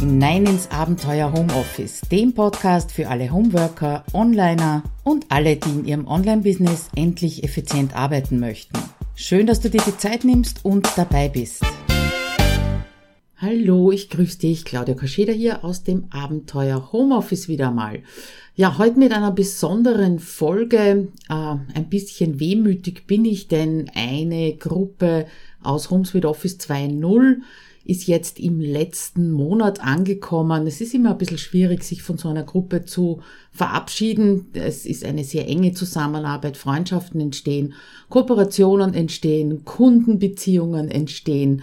hinein ins Abenteuer Homeoffice, dem Podcast für alle Homeworker, Onliner und alle, die in ihrem Online-Business endlich effizient arbeiten möchten. Schön, dass du dir die Zeit nimmst und dabei bist. Hallo, ich grüße dich, Claudia Kascheda hier aus dem Abenteuer Homeoffice wieder mal. Ja, heute mit einer besonderen Folge. Äh, ein bisschen wehmütig bin ich, denn eine Gruppe aus HomeSuite Office 2.0 ist jetzt im letzten Monat angekommen. Es ist immer ein bisschen schwierig, sich von so einer Gruppe zu verabschieden. Es ist eine sehr enge Zusammenarbeit, Freundschaften entstehen, Kooperationen entstehen, Kundenbeziehungen entstehen.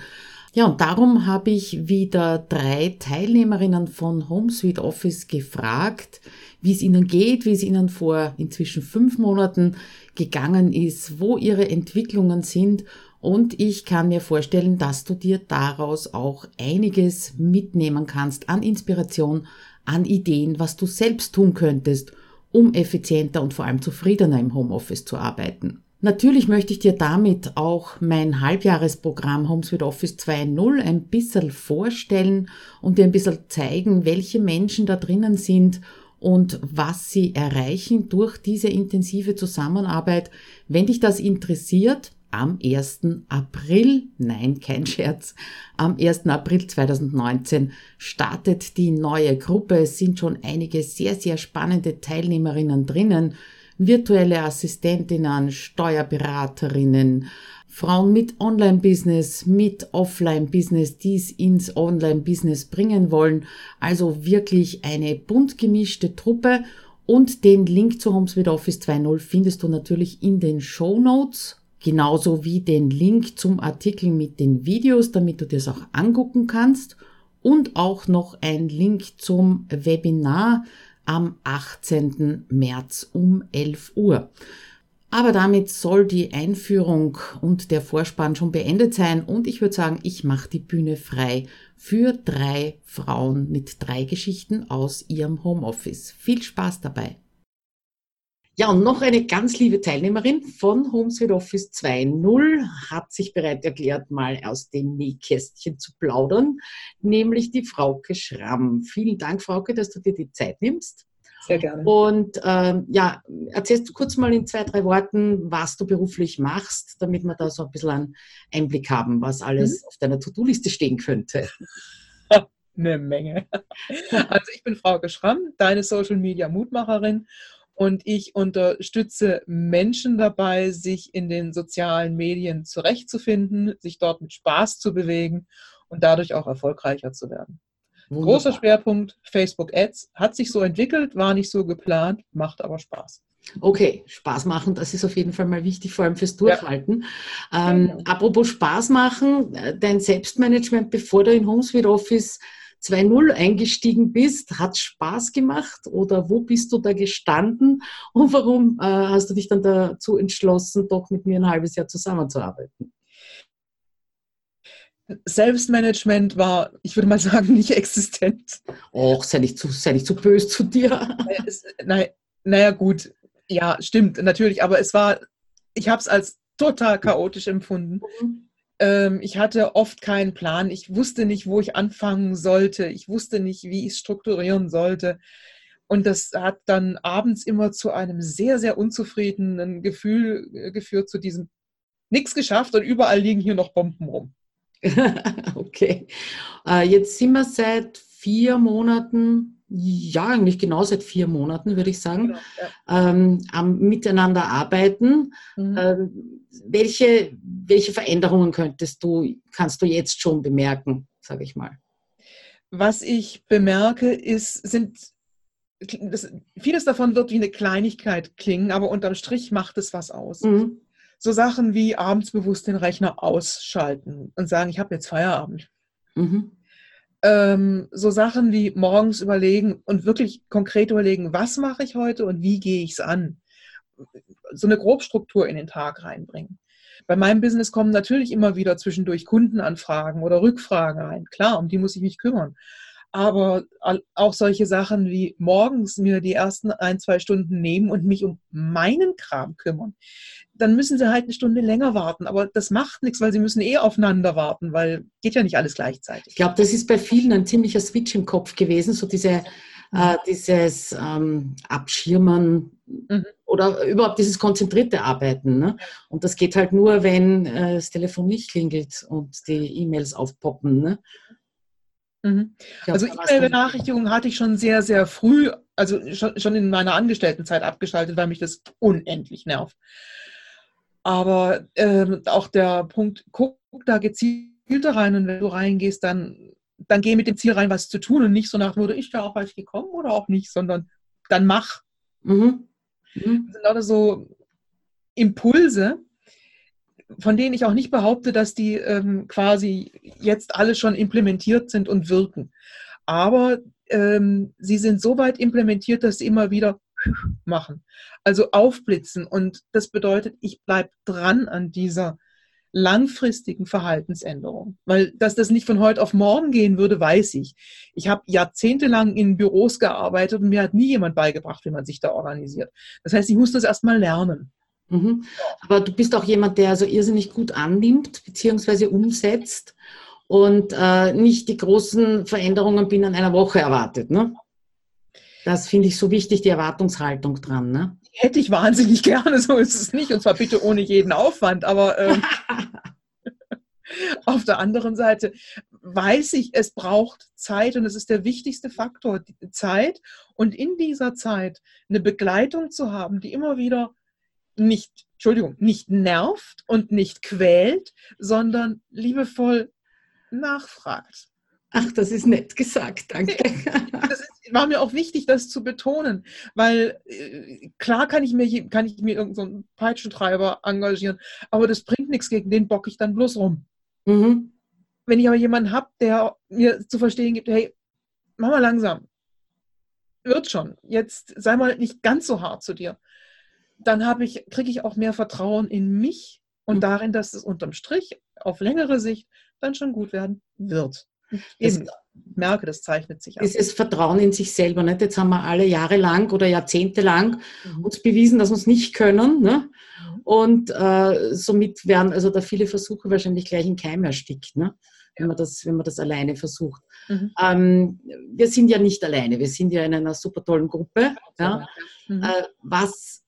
Ja, und darum habe ich wieder drei Teilnehmerinnen von HomeSuite Office gefragt, wie es ihnen geht, wie es ihnen vor inzwischen fünf Monaten gegangen ist, wo ihre Entwicklungen sind und ich kann mir vorstellen, dass du dir daraus auch einiges mitnehmen kannst an Inspiration, an Ideen, was du selbst tun könntest, um effizienter und vor allem zufriedener im Homeoffice zu arbeiten. Natürlich möchte ich dir damit auch mein Halbjahresprogramm Homes with Office 2.0 ein bisschen vorstellen und dir ein bisschen zeigen, welche Menschen da drinnen sind und was sie erreichen durch diese intensive Zusammenarbeit. Wenn dich das interessiert, am 1. April, nein, kein Scherz, am 1. April 2019 startet die neue Gruppe. Es sind schon einige sehr, sehr spannende Teilnehmerinnen drinnen. Virtuelle Assistentinnen, Steuerberaterinnen, Frauen mit Online-Business, mit Offline-Business, die es ins Online-Business bringen wollen. Also wirklich eine bunt gemischte Truppe. Und den Link zu Homes with Office 2.0 findest du natürlich in den Show Notes genauso wie den Link zum Artikel mit den Videos, damit du das auch angucken kannst und auch noch ein Link zum Webinar am 18. März um 11 Uhr. Aber damit soll die Einführung und der Vorspann schon beendet sein und ich würde sagen, ich mache die Bühne frei für drei Frauen mit drei Geschichten aus ihrem Homeoffice. Viel Spaß dabei! Ja, und noch eine ganz liebe Teilnehmerin von Homes with Office 2.0 hat sich bereit erklärt, mal aus dem Nähkästchen zu plaudern, nämlich die Frauke Schramm. Vielen Dank, Frauke, dass du dir die Zeit nimmst. Sehr gerne. Und ähm, ja, erzählst du kurz mal in zwei, drei Worten, was du beruflich machst, damit wir da so ein bisschen einen Einblick haben, was alles mhm. auf deiner To-Do-Liste stehen könnte. Eine Menge. Also ich bin Frauke Schramm, deine Social Media Mutmacherin und ich unterstütze Menschen dabei, sich in den sozialen Medien zurechtzufinden, sich dort mit Spaß zu bewegen und dadurch auch erfolgreicher zu werden. Wunderbar. Großer Schwerpunkt Facebook Ads hat sich so entwickelt, war nicht so geplant, macht aber Spaß. Okay, Spaß machen, das ist auf jeden Fall mal wichtig, vor allem fürs Durchhalten. Ja. Ähm, ja. Apropos Spaß machen, äh, dein Selbstmanagement, bevor du in HomeSuite Office 2.0 eingestiegen bist, hat Spaß gemacht oder wo bist du da gestanden und warum äh, hast du dich dann dazu entschlossen, doch mit mir ein halbes Jahr zusammenzuarbeiten? Selbstmanagement war, ich würde mal sagen, nicht existent. Och, sei nicht zu, sei nicht zu böse zu dir. Naja, naja, gut, ja, stimmt, natürlich, aber es war, ich habe es als total chaotisch empfunden. Mhm. Ähm, ich hatte oft keinen Plan. Ich wusste nicht, wo ich anfangen sollte. Ich wusste nicht, wie ich es strukturieren sollte. Und das hat dann abends immer zu einem sehr, sehr unzufriedenen Gefühl äh, geführt, zu diesem nichts geschafft und überall liegen hier noch Bomben rum. okay. Äh, jetzt sind wir seit vier Monaten ja, eigentlich genau seit vier Monaten, würde ich sagen, genau, ja. ähm, am Miteinander arbeiten. Mhm. Ähm, welche, welche Veränderungen könntest du, kannst du jetzt schon bemerken, sage ich mal? Was ich bemerke, ist, sind das, vieles davon wird wie eine Kleinigkeit klingen, aber unterm Strich macht es was aus. Mhm. So Sachen wie abends bewusst den Rechner ausschalten und sagen, ich habe jetzt Feierabend. Mhm ähm, so Sachen wie morgens überlegen und wirklich konkret überlegen, was mache ich heute und wie gehe ich es an. So eine Grobstruktur in den Tag reinbringen. Bei meinem Business kommen natürlich immer wieder zwischendurch Kundenanfragen oder Rückfragen rein. Klar, um die muss ich mich kümmern. Aber auch solche Sachen wie morgens mir die ersten ein, zwei Stunden nehmen und mich um meinen Kram kümmern, dann müssen sie halt eine Stunde länger warten. Aber das macht nichts, weil sie müssen eh aufeinander warten, weil geht ja nicht alles gleichzeitig. Ich glaube, das ist bei vielen ein ziemlicher Switch im Kopf gewesen, so diese äh, dieses ähm, Abschirmen mhm. oder überhaupt dieses konzentrierte Arbeiten. Ne? Und das geht halt nur, wenn äh, das Telefon nicht klingelt und die E-Mails aufpoppen. Ne? Mhm. Also E-Mail-Benachrichtigungen hatte ich schon sehr, sehr früh, also schon, schon in meiner Angestelltenzeit abgeschaltet, weil mich das unendlich nervt. Aber äh, auch der Punkt, guck da gezielter rein und wenn du reingehst, dann dann geh mit dem Ziel rein, was zu tun und nicht so nach, wurde ich da auch falsch gekommen oder auch nicht, sondern dann mach. Mhm. Mhm. Das sind lauter so Impulse, von denen ich auch nicht behaupte, dass die ähm, quasi jetzt alle schon implementiert sind und wirken. Aber ähm, sie sind so weit implementiert, dass sie immer wieder machen. Also aufblitzen. Und das bedeutet, ich bleibe dran an dieser langfristigen Verhaltensänderung. Weil, dass das nicht von heute auf morgen gehen würde, weiß ich. Ich habe jahrzehntelang in Büros gearbeitet und mir hat nie jemand beigebracht, wie man sich da organisiert. Das heißt, ich muss das erstmal lernen. Mhm. Aber du bist auch jemand, der also irrsinnig gut annimmt bzw. umsetzt und äh, nicht die großen Veränderungen binnen einer Woche erwartet. Ne? Das finde ich so wichtig, die Erwartungshaltung dran. Ne? hätte ich wahnsinnig gerne, so ist es nicht. Und zwar bitte ohne jeden Aufwand. Aber ähm, auf der anderen Seite weiß ich, es braucht Zeit und es ist der wichtigste Faktor, Zeit. Und in dieser Zeit eine Begleitung zu haben, die immer wieder nicht, Entschuldigung, nicht nervt und nicht quält, sondern liebevoll nachfragt. Ach, das ist nett gesagt, danke. Das war mir auch wichtig, das zu betonen, weil äh, klar kann ich mir, kann ich mir irgendeinen so Peitschentreiber engagieren, aber das bringt nichts, gegen den bock ich dann bloß rum. Mhm. Wenn ich aber jemanden habe, der mir zu verstehen gibt, hey, mach mal langsam, wird schon, jetzt sei mal nicht ganz so hart zu dir, dann ich, kriege ich auch mehr Vertrauen in mich und mhm. darin, dass es unterm Strich auf längere Sicht dann schon gut werden wird. Eben, das, merke, das zeichnet sich ab. Dieses Vertrauen in sich selber. Nicht? Jetzt haben wir alle Jahre lang oder Jahrzehnte lang mhm. uns bewiesen, dass wir es nicht können. Ne? Mhm. Und äh, somit werden also da viele Versuche wahrscheinlich gleich in Keim erstickt, ne? wenn, man das, wenn man das alleine versucht. Mhm. Ähm, wir sind ja nicht alleine, wir sind ja in einer super tollen Gruppe. Ja? Mhm. Äh, was,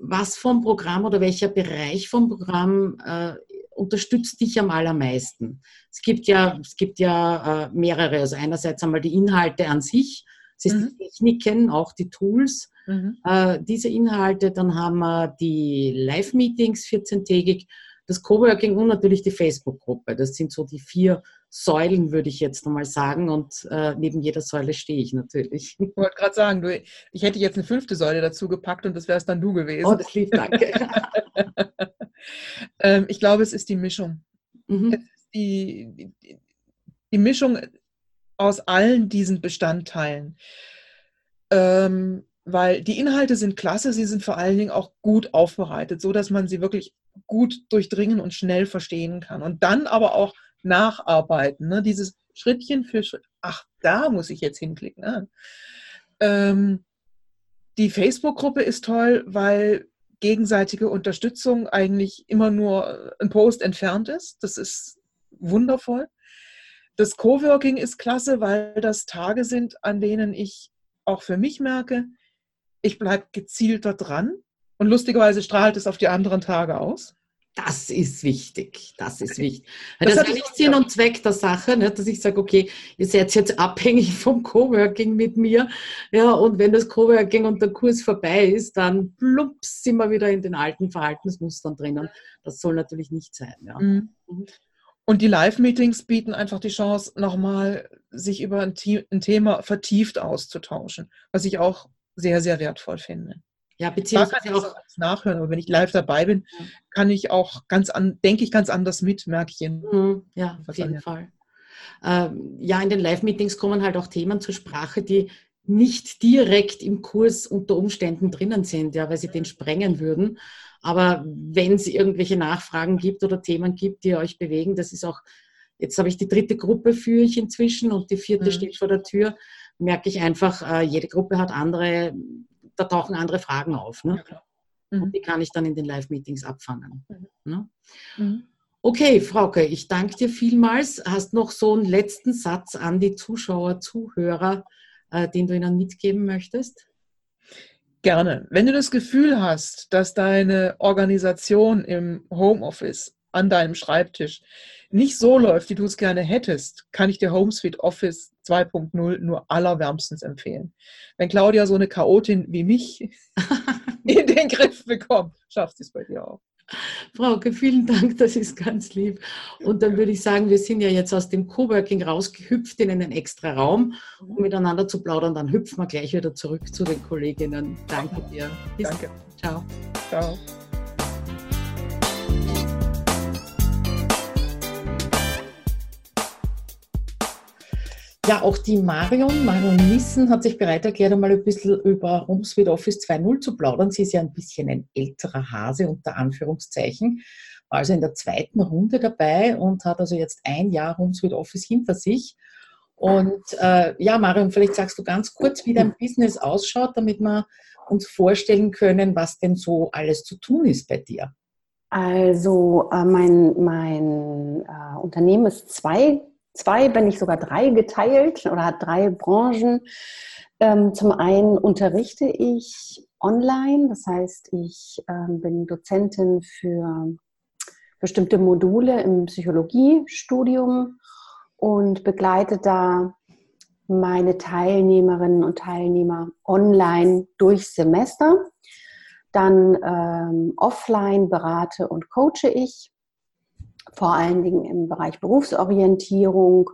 was vom Programm oder welcher Bereich vom Programm äh, unterstützt dich am allermeisten? Es gibt ja, es gibt ja äh, mehrere. Also einerseits einmal die Inhalte an sich, es ist mhm. die Techniken, auch die Tools. Mhm. Äh, diese Inhalte, dann haben wir die Live-Meetings 14-tägig, das Coworking und natürlich die Facebook-Gruppe. Das sind so die vier Säulen, würde ich jetzt einmal sagen. Und äh, neben jeder Säule stehe ich natürlich. Ich wollte gerade sagen, du, ich hätte jetzt eine fünfte Säule dazu gepackt und das wäre es dann du gewesen. Oh, das lieb, danke. ähm, ich glaube, es ist die Mischung. Mhm. Es ist die, die, die, Mischung aus allen diesen Bestandteilen. Ähm, weil die Inhalte sind klasse, sie sind vor allen Dingen auch gut aufbereitet, so dass man sie wirklich gut durchdringen und schnell verstehen kann. Und dann aber auch nacharbeiten, ne? dieses Schrittchen für Schritt. Ach, da muss ich jetzt hinklicken. Ne? Ähm, die Facebook-Gruppe ist toll, weil gegenseitige Unterstützung eigentlich immer nur ein Post entfernt ist. Das ist wundervoll. Das Coworking ist klasse, weil das Tage sind, an denen ich auch für mich merke, ich bleibe gezielter dran. Und lustigerweise strahlt es auf die anderen Tage aus. Das ist wichtig. Das ist wichtig. Das, das ist nicht Sinn und Zweck der Sache, ne, dass ich sage, okay, ihr seid jetzt abhängig vom Coworking mit mir. Ja, und wenn das Coworking und der Kurs vorbei ist, dann plups sind wir wieder in den alten Verhaltensmustern drinnen. Das soll natürlich nicht sein. Ja. Mhm. mhm. Und die Live-Meetings bieten einfach die Chance, nochmal sich über ein, ein Thema vertieft auszutauschen, was ich auch sehr, sehr wertvoll finde. Ja, beziehungsweise kann ich auch nachhören, aber wenn ich live dabei bin, kann ich auch ganz an, denke ich ganz anders mit, merke ich. Mhm, ja, auf jeden Fall. Ähm, ja, in den Live-Meetings kommen halt auch Themen zur Sprache, die nicht direkt im Kurs unter Umständen drinnen sind, ja, weil sie den sprengen würden. Aber wenn es irgendwelche Nachfragen gibt oder Themen gibt, die euch bewegen, das ist auch jetzt habe ich die dritte Gruppe führe ich inzwischen und die vierte mhm. steht vor der Tür, merke ich einfach, äh, jede Gruppe hat andere, da tauchen andere Fragen auf. Ne? Ja, mhm. Und die kann ich dann in den Live-Meetings abfangen. Mhm. Ne? Mhm. Okay, Frauke, ich danke dir vielmals. Hast noch so einen letzten Satz an die Zuschauer, Zuhörer, äh, den du ihnen mitgeben möchtest? Gerne. Wenn du das Gefühl hast, dass deine Organisation im Homeoffice an deinem Schreibtisch nicht so läuft, wie du es gerne hättest, kann ich dir HomeSuite Office 2.0 nur allerwärmstens empfehlen. Wenn Claudia so eine Chaotin wie mich in den Griff bekommt, schafft sie es bei dir auch. Frauke, vielen Dank, das ist ganz lieb. Und dann würde ich sagen, wir sind ja jetzt aus dem Coworking rausgehüpft in einen extra Raum, um miteinander zu plaudern. Dann hüpfen wir gleich wieder zurück zu den Kolleginnen. Danke dir. Bis Danke. Ciao. Ciao. Ja, auch die Marion, Marion Nissen, hat sich bereit erklärt, einmal ein bisschen über HomeSuite Office 2.0 zu plaudern. Sie ist ja ein bisschen ein älterer Hase unter Anführungszeichen, war also in der zweiten Runde dabei und hat also jetzt ein Jahr HomeSuite Office hinter sich. Und äh, ja, Marion, vielleicht sagst du ganz kurz, wie dein Business ausschaut, damit wir uns vorstellen können, was denn so alles zu tun ist bei dir. Also äh, mein, mein äh, Unternehmen ist zwei zwei, wenn nicht sogar drei geteilt oder hat drei Branchen. Ähm, zum einen unterrichte ich online, das heißt, ich ähm, bin Dozentin für bestimmte Module im Psychologiestudium und begleite da meine Teilnehmerinnen und Teilnehmer online durch Semester. Dann ähm, offline berate und coache ich vor allen Dingen im Bereich Berufsorientierung.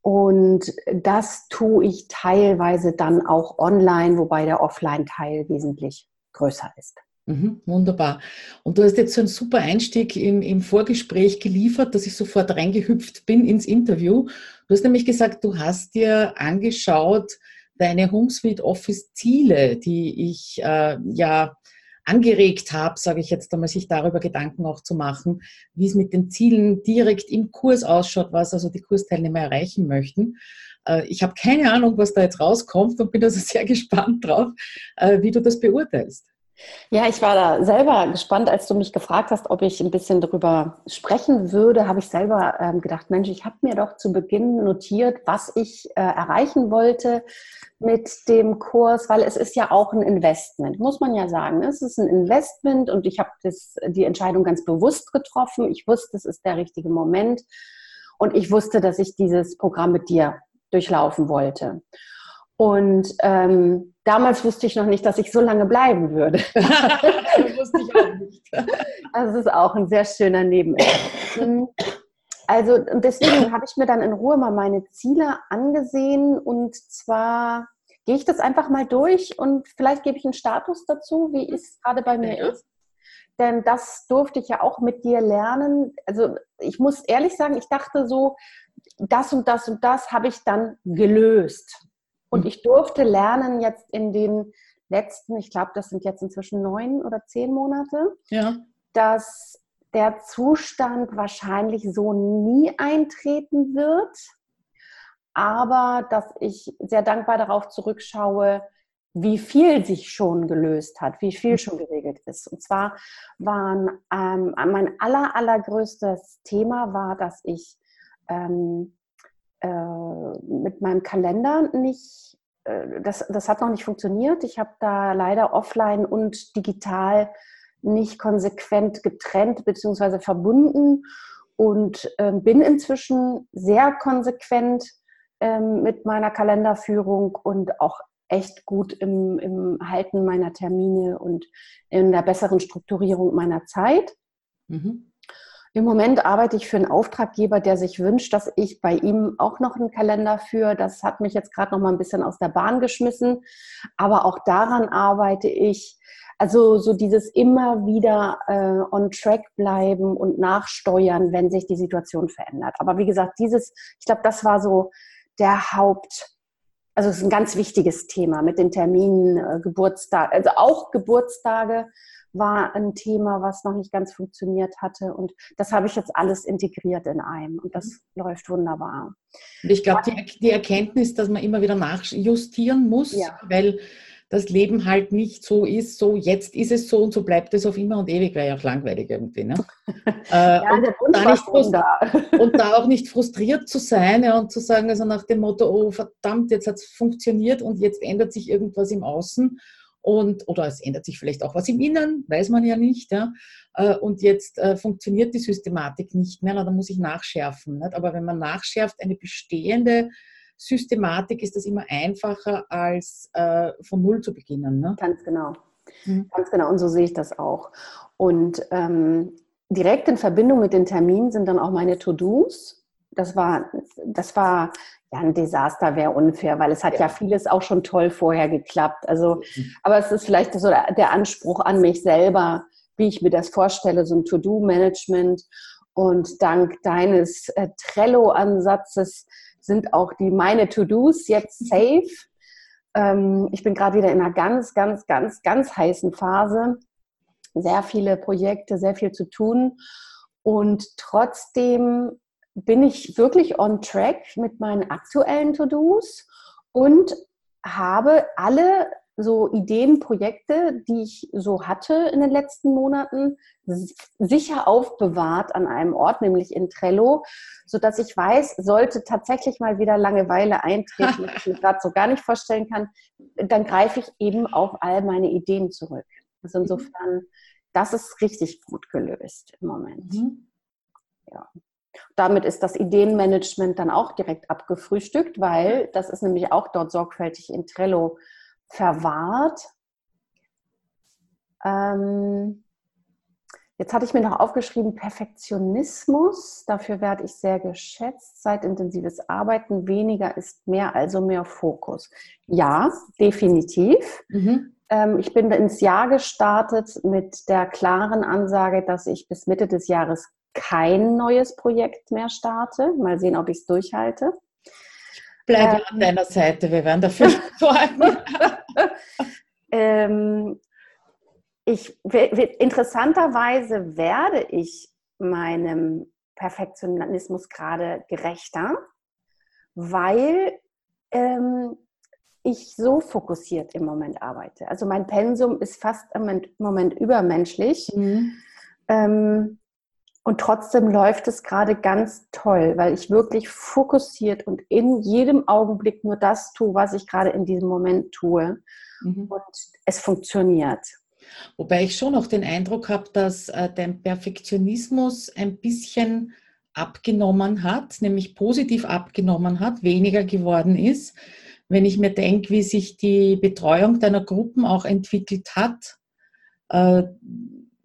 Und das tue ich teilweise dann auch online, wobei der Offline-Teil wesentlich größer ist. Mhm, wunderbar. Und du hast jetzt so einen super Einstieg im, im Vorgespräch geliefert, dass ich sofort reingehüpft bin ins Interview. Du hast nämlich gesagt, du hast dir angeschaut, deine HomeSuite Office Ziele, die ich äh, ja angeregt habe, sage ich jetzt einmal, sich darüber Gedanken auch zu machen, wie es mit den Zielen direkt im Kurs ausschaut, was also die Kursteilnehmer erreichen möchten. Äh, ich habe keine Ahnung, was da jetzt rauskommt und bin also sehr gespannt drauf, äh, wie du das beurteilst. Ja, ich war da selber gespannt, als du mich gefragt hast, ob ich ein bisschen darüber sprechen würde, habe ich selber ähm, gedacht, Mensch, ich habe mir doch zu Beginn notiert, was ich äh, erreichen wollte mit dem Kurs, weil es ist ja auch ein Investment, muss man ja sagen. Es ist ein Investment und ich habe die Entscheidung ganz bewusst getroffen. Ich wusste, es ist der richtige Moment und ich wusste, dass ich dieses Programm mit dir durchlaufen wollte. Und ähm, damals wusste ich noch nicht, dass ich so lange bleiben würde. das wusste ich auch nicht. Das ist auch ein sehr schöner Nebeneffekt. Also deswegen habe ich mir dann in Ruhe mal meine Ziele angesehen und zwar gehe ich das einfach mal durch und vielleicht gebe ich einen Status dazu, wie es gerade bei mir ja. ist. Denn das durfte ich ja auch mit dir lernen. Also ich muss ehrlich sagen, ich dachte so, das und das und das habe ich dann gelöst. Und ich durfte lernen jetzt in den letzten, ich glaube, das sind jetzt inzwischen neun oder zehn Monate, ja. dass der Zustand wahrscheinlich so nie eintreten wird, aber dass ich sehr dankbar darauf zurückschaue, wie viel sich schon gelöst hat, wie viel schon geregelt ist. Und zwar waren ähm, mein aller, allergrößtes Thema war, dass ich ähm, äh, mit meinem Kalender nicht, äh, das, das hat noch nicht funktioniert. Ich habe da leider offline und digital nicht konsequent getrennt bzw. verbunden und äh, bin inzwischen sehr konsequent ähm, mit meiner Kalenderführung und auch echt gut im, im Halten meiner Termine und in der besseren Strukturierung meiner Zeit. Mhm. Im Moment arbeite ich für einen Auftraggeber, der sich wünscht, dass ich bei ihm auch noch einen Kalender führe. Das hat mich jetzt gerade noch mal ein bisschen aus der Bahn geschmissen. Aber auch daran arbeite ich. Also so dieses immer wieder äh, on track bleiben und nachsteuern, wenn sich die Situation verändert. Aber wie gesagt, dieses, ich glaube, das war so der Haupt, also es ist ein ganz wichtiges Thema mit den Terminen, äh, Geburtstag, also auch Geburtstage, war ein Thema, was noch nicht ganz funktioniert hatte. Und das habe ich jetzt alles integriert in einem. Und das mhm. läuft wunderbar. Und ich glaube, die, die, Erkenntnis, dass man immer wieder nachjustieren muss, ja. weil das Leben halt nicht so ist, so jetzt ist es so und so bleibt es auf immer und ewig, wäre ja auch langweilig irgendwie. Ne? ja, und, da und, da auch nicht frustriert zu sein ja, und zu sagen, also nach dem Motto, oh verdammt, jetzt hat es funktioniert und jetzt ändert sich irgendwas im Außen und, oder es ändert sich vielleicht auch was im Inneren, weiß man ja nicht. Ja? Äh, und jetzt äh, funktioniert die Systematik nicht mehr, na, dann muss ich nachschärfen. Nicht? Aber wenn man nachschärft, eine bestehende Systematik ist das immer einfacher, als äh, von Null zu beginnen. Ne? Ganz genau. Mhm. Ganz genau. Und so sehe ich das auch. Und ähm, direkt in Verbindung mit den Terminen sind dann auch meine To-Dos. Das war, das war ja ein Desaster, wäre unfair, weil es hat ja. ja. vieles auch schon toll vorher geklappt. Also, mhm. aber es ist vielleicht so der Anspruch an mich selber, wie ich mir das vorstelle, so ein To-Do-Management. Und dank deines äh, Trello-Ansatzes sind auch die meine To-Dos jetzt safe. Ähm, ich bin gerade wieder in einer ganz, ganz, ganz, ganz heißen Phase. Sehr viele Projekte, sehr viel zu tun. Und trotzdem bin ich wirklich on track mit meinen aktuellen To-Dos und habe alle so Ideen, Projekte, die ich so hatte in den letzten Monaten, sicher aufbewahrt an einem Ort, nämlich in Trello, so dass ich weiß, sollte tatsächlich mal wieder Langeweile eintreten, was ich mir gerade so gar nicht vorstellen kann, dann greife ich eben auf all meine Ideen zurück. Also insofern, das ist richtig gut gelöst im Moment. Mhm. Ja. Damit ist das Ideenmanagement dann auch direkt abgefrühstückt, weil das ist nämlich auch dort sorgfältig in Trello verwahrt. Ähm, jetzt hatte ich mir noch aufgeschrieben, Perfektionismus. Dafür werde ich sehr geschätzt. Zeitintensives Arbeiten, weniger ist mehr, also mehr Fokus. Ja, definitiv. Mhm. Ähm, ich bin ins Jahr gestartet mit der klaren Ansage, dass ich bis Mitte des Jahres kein neues Projekt mehr starte. Mal sehen, ob ich es durchhalte. Bleibe ähm, an deiner Seite, wir werden dafür sorgen. ähm, ich, interessanterweise werde ich meinem Perfektionismus gerade gerechter, weil ähm, ich so fokussiert im Moment arbeite. Also mein Pensum ist fast im Moment übermenschlich. Mhm. Ähm, und trotzdem läuft es gerade ganz toll, weil ich wirklich fokussiert und in jedem Augenblick nur das tue, was ich gerade in diesem Moment tue. Mhm. Und es funktioniert. Wobei ich schon auch den Eindruck habe, dass äh, der Perfektionismus ein bisschen abgenommen hat, nämlich positiv abgenommen hat, weniger geworden ist. Wenn ich mir denke, wie sich die Betreuung deiner Gruppen auch entwickelt hat, äh,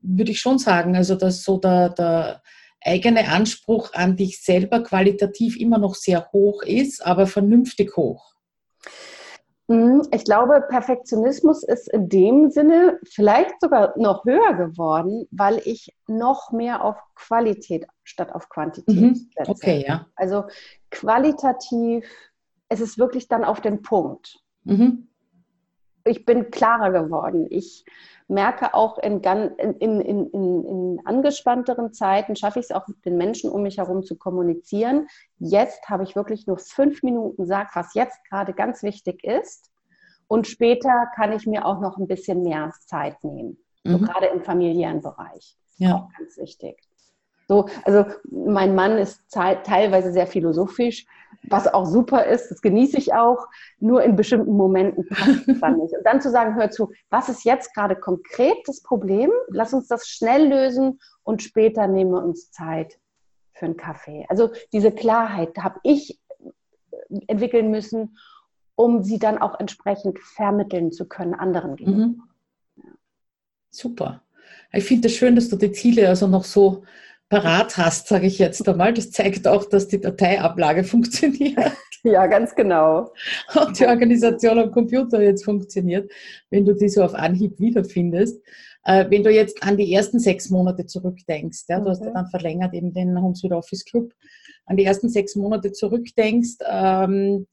würde ich schon sagen, also dass so der, der eigene Anspruch an dich selber qualitativ immer noch sehr hoch ist, aber vernünftig hoch. Mhm, ich glaube, Perfektionismus ist in dem Sinne vielleicht sogar noch höher geworden, weil ich noch mehr auf Qualität statt auf Quantität mhm. setze. Okay, ja. Also qualitativ, es ist wirklich dann auf den Punkt. Mhm. Ich bin klarer geworden. Ich merke auch in, in, in, in angespannteren Zeiten, schaffe ich es auch, den Menschen um mich herum zu kommunizieren. Jetzt habe ich wirklich nur fünf Minuten, sag, was jetzt gerade ganz wichtig ist. Und später kann ich mir auch noch ein bisschen mehr Zeit nehmen. Mhm. So gerade im familiären Bereich. Ja. Auch ganz wichtig. So, also mein Mann ist teilweise sehr philosophisch, was auch super ist, das genieße ich auch, nur in bestimmten Momenten passt es dann nicht. Und dann zu sagen, hör zu, was ist jetzt gerade konkret das Problem? Lass uns das schnell lösen und später nehmen wir uns Zeit für einen Kaffee. Also diese Klarheit habe ich entwickeln müssen, um sie dann auch entsprechend vermitteln zu können anderen gegenüber. Mhm. Super. Ich finde es schön, dass du die Ziele also noch so parat hast, sage ich jetzt einmal. Das zeigt auch, dass die Dateiablage funktioniert. Ja, ganz genau. Und die Organisation am Computer jetzt funktioniert, wenn du die so auf Anhieb wiederfindest. Äh, wenn du jetzt an die ersten sechs Monate zurückdenkst, ja, du hast ja mhm. dann verlängert eben den Homesweet Office Club, an die ersten sechs Monate zurückdenkst, ähm,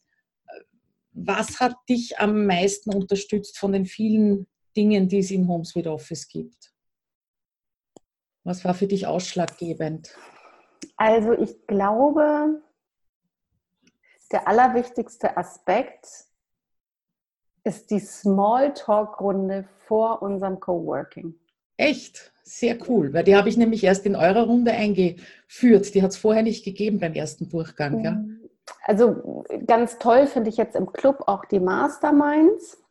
was hat dich am meisten unterstützt von den vielen Dingen, die es im Homesweet Office gibt? Was war für dich ausschlaggebend? Also ich glaube, der allerwichtigste Aspekt ist die Smalltalk-Runde vor unserem Coworking. Echt? Sehr cool, weil die habe ich nämlich erst in eurer Runde eingeführt. Die hat es vorher nicht gegeben beim ersten Durchgang. Ja? Also ganz toll finde ich jetzt im Club auch die Masterminds.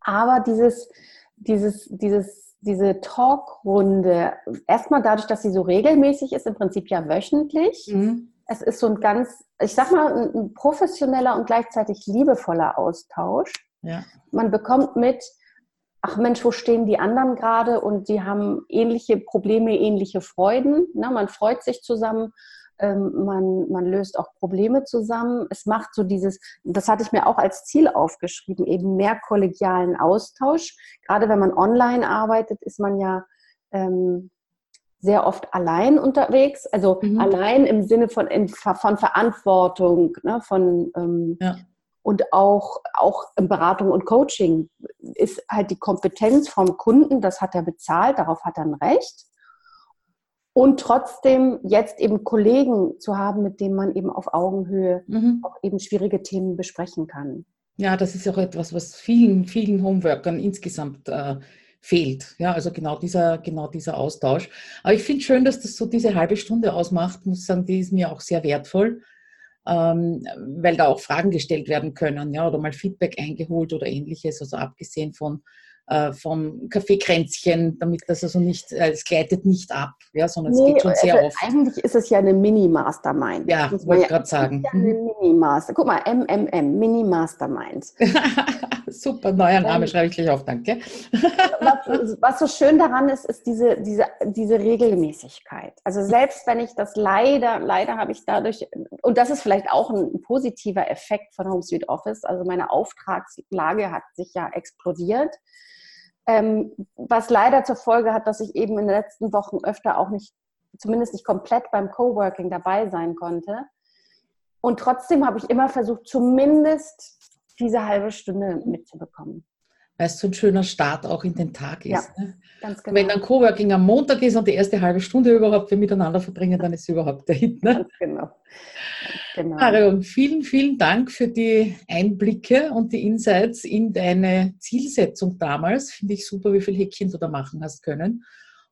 Aber dieses, dieses, dieses, diese Talkrunde, erstmal dadurch, dass sie so regelmäßig ist, im Prinzip ja wöchentlich. Mhm. Es ist so ein ganz, ich sag mal, ein professioneller und gleichzeitig liebevoller Austausch. Ja. Man bekommt mit, ach Mensch, wo stehen die anderen gerade und die haben ähnliche Probleme, ähnliche Freuden. Ne? Man freut sich zusammen, ähm, man, man löst auch Probleme zusammen. Es macht so dieses, das hatte ich mir auch als Ziel aufgeschrieben, eben mehr kollegialen Austausch. Gerade wenn man online arbeitet, ist man ja ähm, sehr oft allein unterwegs, also mhm. allein im Sinne von, von Verantwortung, ne, von ähm, ja. und auch, auch in Beratung und Coaching ist halt die Kompetenz vom Kunden, das hat er bezahlt, darauf hat er ein Recht und trotzdem jetzt eben Kollegen zu haben, mit denen man eben auf Augenhöhe mhm. auch eben schwierige Themen besprechen kann. Ja, das ist auch etwas, was vielen, vielen Homeworkern insgesamt äh, fehlt. Ja, also genau dieser, genau dieser Austausch. Aber ich finde schön, dass das so diese halbe Stunde ausmacht. Muss sagen, die ist mir auch sehr wertvoll, ähm, weil da auch Fragen gestellt werden können, ja, oder mal Feedback eingeholt oder ähnliches. Also abgesehen von äh, vom Kaffeekränzchen, damit das also nicht, äh, es gleitet nicht ab, ja, sondern nee, es geht schon sehr also oft. Eigentlich ist es ja eine Mini-Mastermind. Ja, wollte ich gerade sagen. Ja eine mhm. Mini-Master. Guck mal, MMM, Mini-Mastermind. Super, neuer Name, schreibe ich gleich auf, danke. was, was, so schön daran ist, ist diese, diese, diese Regelmäßigkeit. Also selbst wenn ich das leider, leider habe ich dadurch, und das ist vielleicht auch ein positiver Effekt von Home Sweet Office, also meine Auftragslage hat sich ja explodiert. Ähm, was leider zur Folge hat, dass ich eben in den letzten Wochen öfter auch nicht, zumindest nicht komplett beim Coworking dabei sein konnte. Und trotzdem habe ich immer versucht, zumindest diese halbe Stunde mitzubekommen weil es so ein schöner Start auch in den Tag ist. Ja, ne? ganz genau. Wenn dann Coworking am Montag ist und die erste halbe Stunde überhaupt wir miteinander verbringen, dann ist es überhaupt der Hit. Ne? Ganz genau. Genau. Marion, vielen, vielen Dank für die Einblicke und die Insights in deine Zielsetzung damals. Finde ich super, wie viel Häkchen du da machen hast können.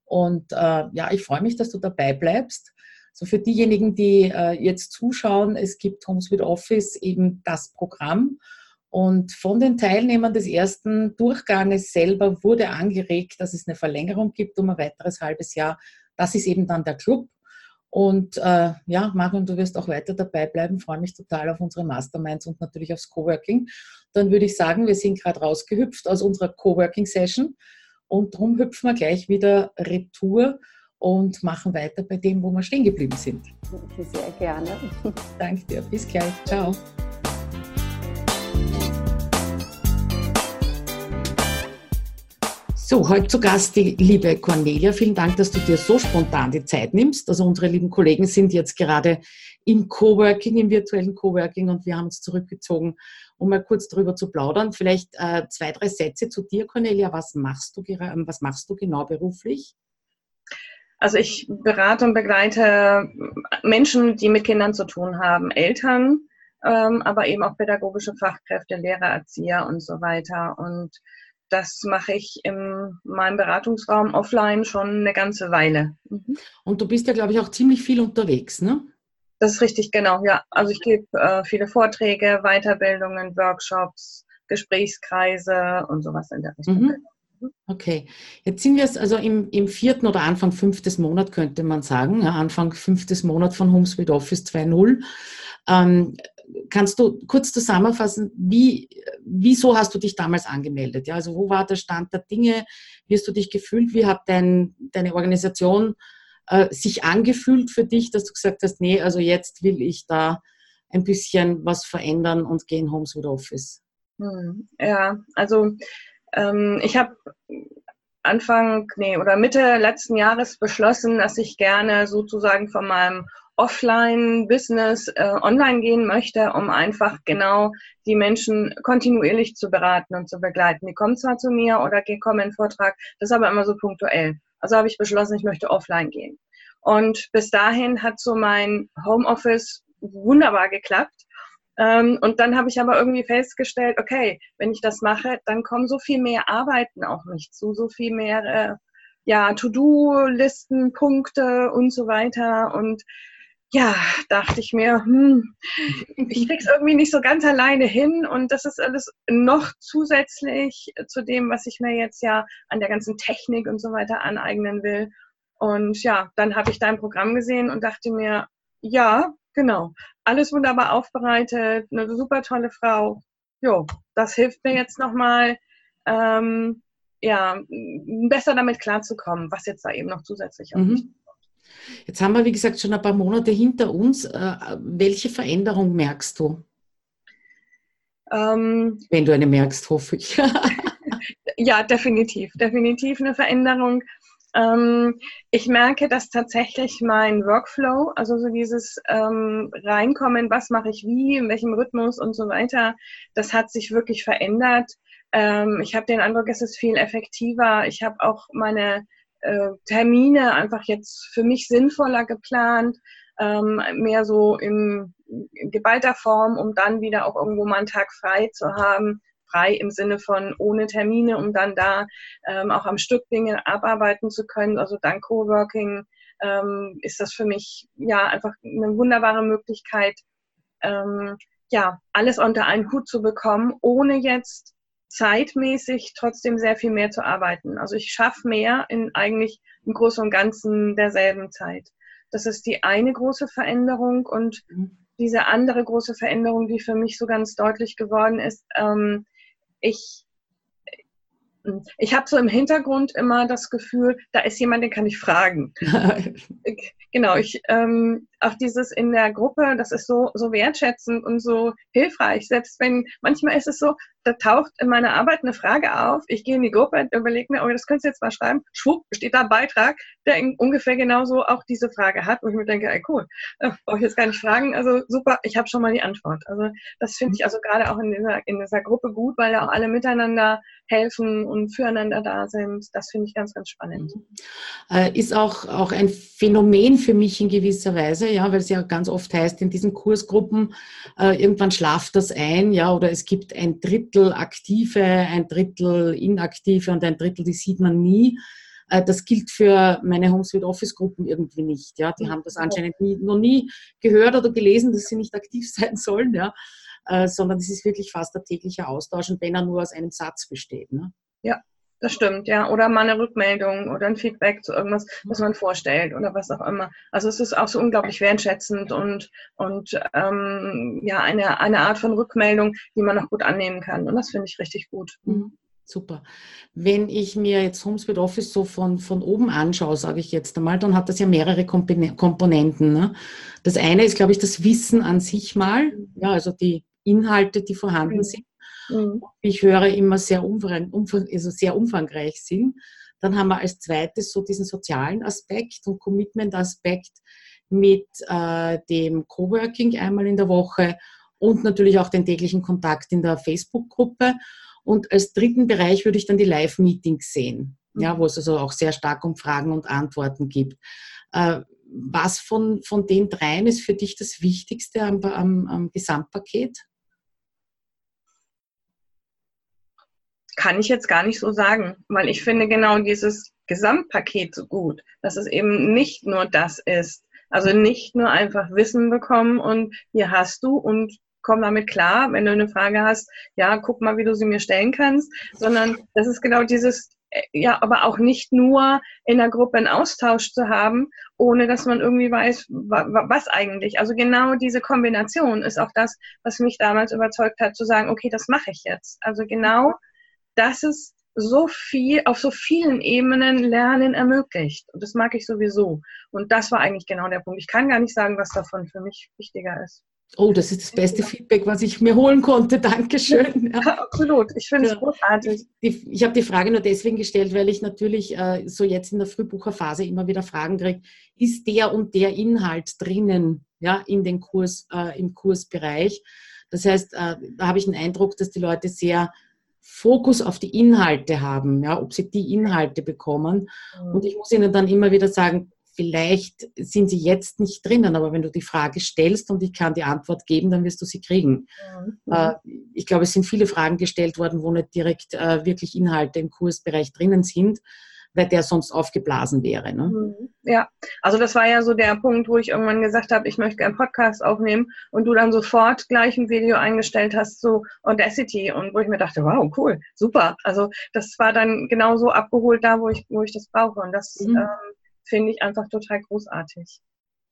Und äh, ja, ich freue mich, dass du dabei bleibst. So für diejenigen, die äh, jetzt zuschauen, es gibt Homes with Office eben das Programm und von den Teilnehmern des ersten Durchganges selber wurde angeregt, dass es eine Verlängerung gibt um ein weiteres halbes Jahr. Das ist eben dann der Club. Und äh, ja, Marion, du wirst auch weiter dabei bleiben. Freue mich total auf unsere Masterminds und natürlich aufs Coworking. Dann würde ich sagen, wir sind gerade rausgehüpft aus unserer Coworking-Session und darum hüpfen wir gleich wieder retour und machen weiter bei dem, wo wir stehen geblieben sind. Sehr gerne. Danke dir. Bis gleich. Ciao. So, heute zu Gast die liebe Cornelia. Vielen Dank, dass du dir so spontan die Zeit nimmst. Also unsere lieben Kollegen sind jetzt gerade im Coworking, im virtuellen Coworking und wir haben uns zurückgezogen, um mal kurz darüber zu plaudern. Vielleicht äh, zwei, drei Sätze zu dir, Cornelia. Was machst du, was machst du genau beruflich? Also ich berate und begleite Menschen, die mit Kindern zu tun haben, Eltern, ähm, aber eben auch pädagogische Fachkräfte, Lehrer, Erzieher und so weiter. Und das mache ich in meinem Beratungsraum offline schon eine ganze Weile. Mhm. Und du bist ja, glaube ich, auch ziemlich viel unterwegs, ne? Das ist richtig, genau, ja. Also ich gebe äh, viele Vorträge, Weiterbildungen, Workshops, Gesprächskreise und sowas in der Richtung. Mhm. Okay, jetzt sind wir also im, im, vierten oder Anfang fünftes Monat, könnte man sagen. Ja, Anfang fünftes Monat von HomeSuite Office 2.0. Ähm, kannst du kurz zusammenfassen, wie, wieso hast du dich damals angemeldet? Ja, also wo war der Stand der Dinge? Wie hast du dich gefühlt? Wie hat dein, deine Organisation äh, sich angefühlt für dich, dass du gesagt hast, nee, also jetzt will ich da ein bisschen was verändern und gehen Homes with Office? Hm, ja, also ähm, ich habe Anfang, nee, oder Mitte letzten Jahres beschlossen, dass ich gerne sozusagen von meinem Offline-Business äh, online gehen möchte, um einfach genau die Menschen kontinuierlich zu beraten und zu begleiten. Die kommen zwar zu mir oder kommen in Vortrag, das ist aber immer so punktuell. Also habe ich beschlossen, ich möchte offline gehen. Und bis dahin hat so mein Homeoffice wunderbar geklappt. Ähm, und dann habe ich aber irgendwie festgestellt, okay, wenn ich das mache, dann kommen so viel mehr Arbeiten auf mich zu, so viel mehr äh, ja, To-Do-Listen, Punkte und so weiter. Und ja, dachte ich mir, hm, ich krieg's irgendwie nicht so ganz alleine hin und das ist alles noch zusätzlich zu dem, was ich mir jetzt ja an der ganzen Technik und so weiter aneignen will. Und ja, dann habe ich dein Programm gesehen und dachte mir, ja, genau, alles wunderbar aufbereitet, eine super tolle Frau. Jo, das hilft mir jetzt nochmal, ähm, ja, besser damit klarzukommen, was jetzt da eben noch zusätzlich auf mhm. Jetzt haben wir, wie gesagt, schon ein paar Monate hinter uns. Äh, welche Veränderung merkst du? Ähm, Wenn du eine merkst, hoffe ich. ja, definitiv. Definitiv eine Veränderung. Ähm, ich merke, dass tatsächlich mein Workflow, also so dieses ähm, Reinkommen, was mache ich wie, in welchem Rhythmus und so weiter, das hat sich wirklich verändert. Ähm, ich habe den Eindruck, es ist viel effektiver. Ich habe auch meine äh, Termine einfach jetzt für mich sinnvoller geplant, ähm, mehr so in, geballter Form, um dann wieder auch irgendwo mal einen Tag frei zu haben. Frei im Sinne von ohne Termine, um dann da ähm, auch am Stück Dinge abarbeiten zu können. Also dank Coworking ähm, ist das für mich ja einfach eine wunderbare Möglichkeit, ähm, ja, alles unter einen Hut zu bekommen, ohne jetzt zeitmäßig trotzdem sehr viel mehr zu arbeiten. Also ich schaffe mehr in eigentlich im Großen und Ganzen derselben Zeit. Das ist die eine große Veränderung und mhm. diese andere große Veränderung, die für mich so ganz deutlich geworden ist, ähm, ich ich habe so im Hintergrund immer das Gefühl, da ist jemand, den kann ich fragen. genau, ich ähm, auch dieses in der Gruppe, das ist so so wertschätzend und so hilfreich. Selbst wenn manchmal ist es so, da taucht in meiner Arbeit eine Frage auf, ich gehe in die Gruppe, überlege mir, oh, das könntest du jetzt mal schreiben. Schwupp, steht da ein Beitrag, der ungefähr genauso auch diese Frage hat, wo ich mir denke, ey, cool, äh, brauche ich jetzt gar nicht fragen. Also super, ich habe schon mal die Antwort. Also das finde ich also gerade auch in dieser in dieser Gruppe gut, weil da auch alle miteinander helfen und füreinander da sind. Das finde ich ganz, ganz spannend. Mhm. Äh, ist auch, auch ein Phänomen für mich in gewisser Weise, ja, weil es ja ganz oft heißt, in diesen Kursgruppen, äh, irgendwann schlaft das ein, ja, oder es gibt ein Drittel aktive, ein Drittel inaktive und ein Drittel, die sieht man nie. Äh, das gilt für meine Homesuite Office Gruppen irgendwie nicht. Ja, die haben das anscheinend nie, noch nie gehört oder gelesen, dass sie nicht aktiv sein sollen. Ja, äh, sondern es ist wirklich fast der tägliche Austausch und wenn er nur aus einem Satz besteht. Ne? Ja, das stimmt, ja. Oder mal eine Rückmeldung oder ein Feedback zu irgendwas, was man vorstellt oder was auch immer. Also es ist auch so unglaublich wertschätzend und, und ähm, ja, eine, eine Art von Rückmeldung, die man auch gut annehmen kann. Und das finde ich richtig gut. Mhm. Super. Wenn ich mir jetzt HomeSpeed Office so von, von oben anschaue, sage ich jetzt einmal, dann hat das ja mehrere Komponenten. Ne? Das eine ist, glaube ich, das Wissen an sich mal, ja, also die Inhalte, die vorhanden mhm. sind. Mhm. Ich höre immer sehr, umfang, umfang, also sehr umfangreich sind. Dann haben wir als zweites so diesen sozialen Aspekt und Commitment-Aspekt mit äh, dem Coworking einmal in der Woche und natürlich auch den täglichen Kontakt in der Facebook-Gruppe. Und als dritten Bereich würde ich dann die Live-Meetings sehen, mhm. ja, wo es also auch sehr stark um Fragen und Antworten gibt. Äh, was von, von den dreien ist für dich das Wichtigste am, am, am Gesamtpaket? Kann ich jetzt gar nicht so sagen, weil ich finde genau dieses Gesamtpaket so gut, dass es eben nicht nur das ist. Also nicht nur einfach Wissen bekommen und hier hast du und komm damit klar, wenn du eine Frage hast, ja, guck mal, wie du sie mir stellen kannst, sondern das ist genau dieses, äh, ja, aber auch nicht nur in der Gruppe einen Austausch zu haben, ohne dass man irgendwie weiß, was eigentlich. Also genau diese Kombination ist auch das, was mich damals überzeugt hat, zu sagen, okay, das mache ich jetzt. Also genau dass es so viel, auf so vielen Ebenen Lernen ermöglicht. Und das mag ich sowieso. Und das war eigentlich genau der Punkt. Ich kann gar nicht sagen, was davon für mich wichtiger ist. Oh, das ist das beste Feedback, was ich mir holen konnte. Dankeschön. Ja, absolut. Ich finde ja. es großartig. Ich, ich habe die Frage nur deswegen gestellt, weil ich natürlich äh, so jetzt in der Frühbucherphase immer wieder Fragen kriege, ist der und der Inhalt drinnen ja, in den Kurs, äh, im Kursbereich? Das heißt, äh, da habe ich den Eindruck, dass die Leute sehr Fokus auf die Inhalte haben, ja, ob sie die Inhalte bekommen. Mhm. Und ich muss ihnen dann immer wieder sagen, vielleicht sind sie jetzt nicht drinnen, aber wenn du die Frage stellst und ich kann die Antwort geben, dann wirst du sie kriegen. Mhm. Äh, ich glaube, es sind viele Fragen gestellt worden, wo nicht direkt äh, wirklich Inhalte im Kursbereich drinnen sind der sonst aufgeblasen wäre. Ne? Mhm. Ja, also das war ja so der Punkt, wo ich irgendwann gesagt habe, ich möchte einen Podcast aufnehmen und du dann sofort gleich ein Video eingestellt hast zu Audacity und wo ich mir dachte, wow, cool, super. Also das war dann genauso abgeholt da, wo ich, wo ich das brauche und das mhm. ähm, finde ich einfach total großartig.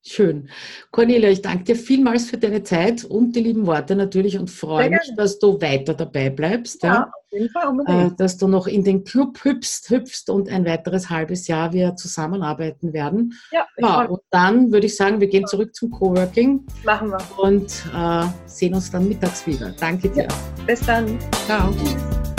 Schön. Cornelia, ich danke dir vielmals für deine Zeit und die lieben Worte natürlich und freue mich, dass du weiter dabei bleibst. Ja, ja. auf jeden Fall unbedingt. Äh, dass du noch in den Club hüpfst, hüpfst und ein weiteres halbes Jahr wir zusammenarbeiten werden. Ja, ja und dann würde ich sagen, wir gehen zurück zum Coworking. Machen wir. Und äh, sehen uns dann mittags wieder. Danke dir. Ja, bis dann. Ciao. Tschüss.